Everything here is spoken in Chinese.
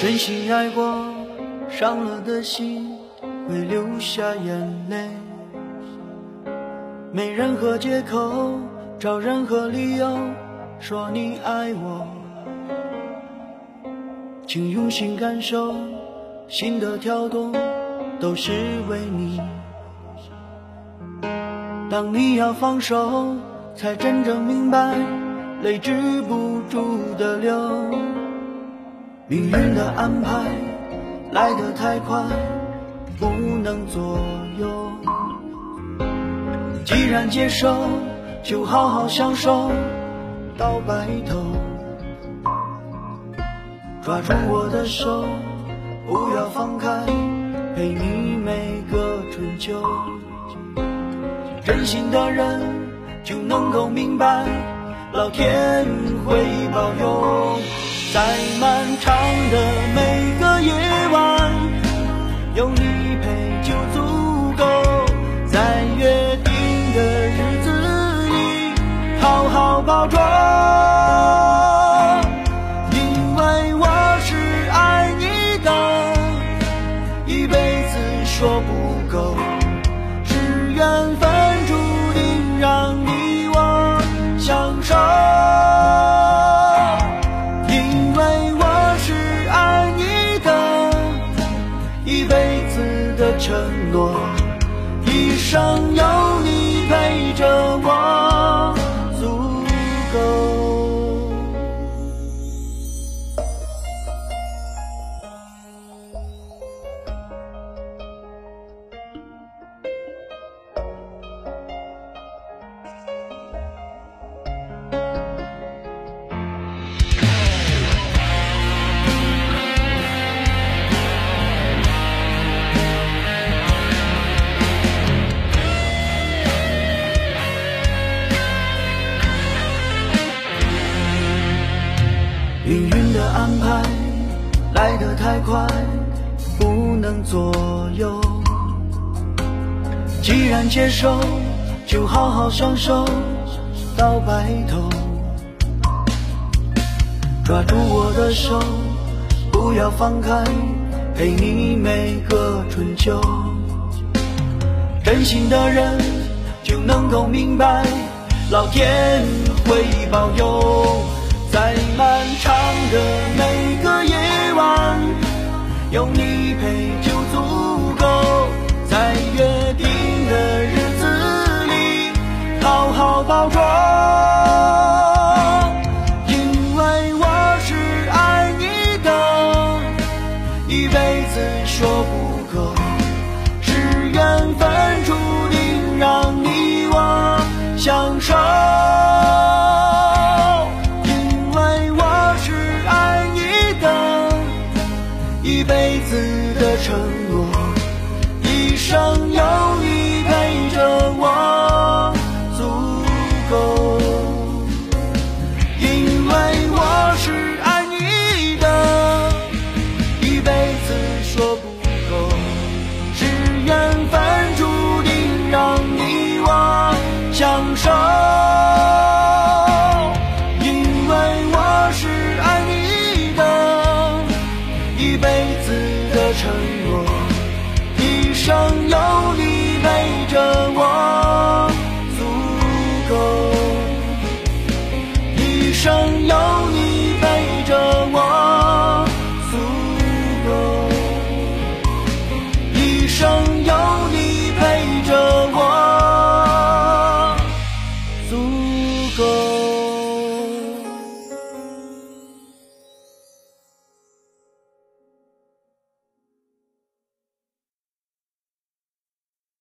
真心爱过，伤了的心会流下眼泪，没任何借口，找任何理由说你爱我，请用心感受，心的跳动都是为你。当你要放手，才真正明白，泪止不住的流。命运的安排来得太快，不能左右。既然接受，就好好享受到白头。抓住我的手，不要放开，陪你每个春秋。真心的人就能够明白，老天会保佑。在漫长的每个夜晚，有你陪就足够。在约定的日子里，好好保重。说不够，是缘分注定让你我相守。因为我是爱你的，一辈子的承诺，一生有。命运的安排来得太快，不能左右。既然接受，就好好享受到白头。抓住我的手，不要放开，陪你每个春秋。真心的人就能够明白，老天会保佑。在漫长的每个夜晚，有你陪就足够。在约定的日子里，好好保重。因为我是爱你的，一辈子说不够，辈子的承诺。一生有你陪着我足够。一生有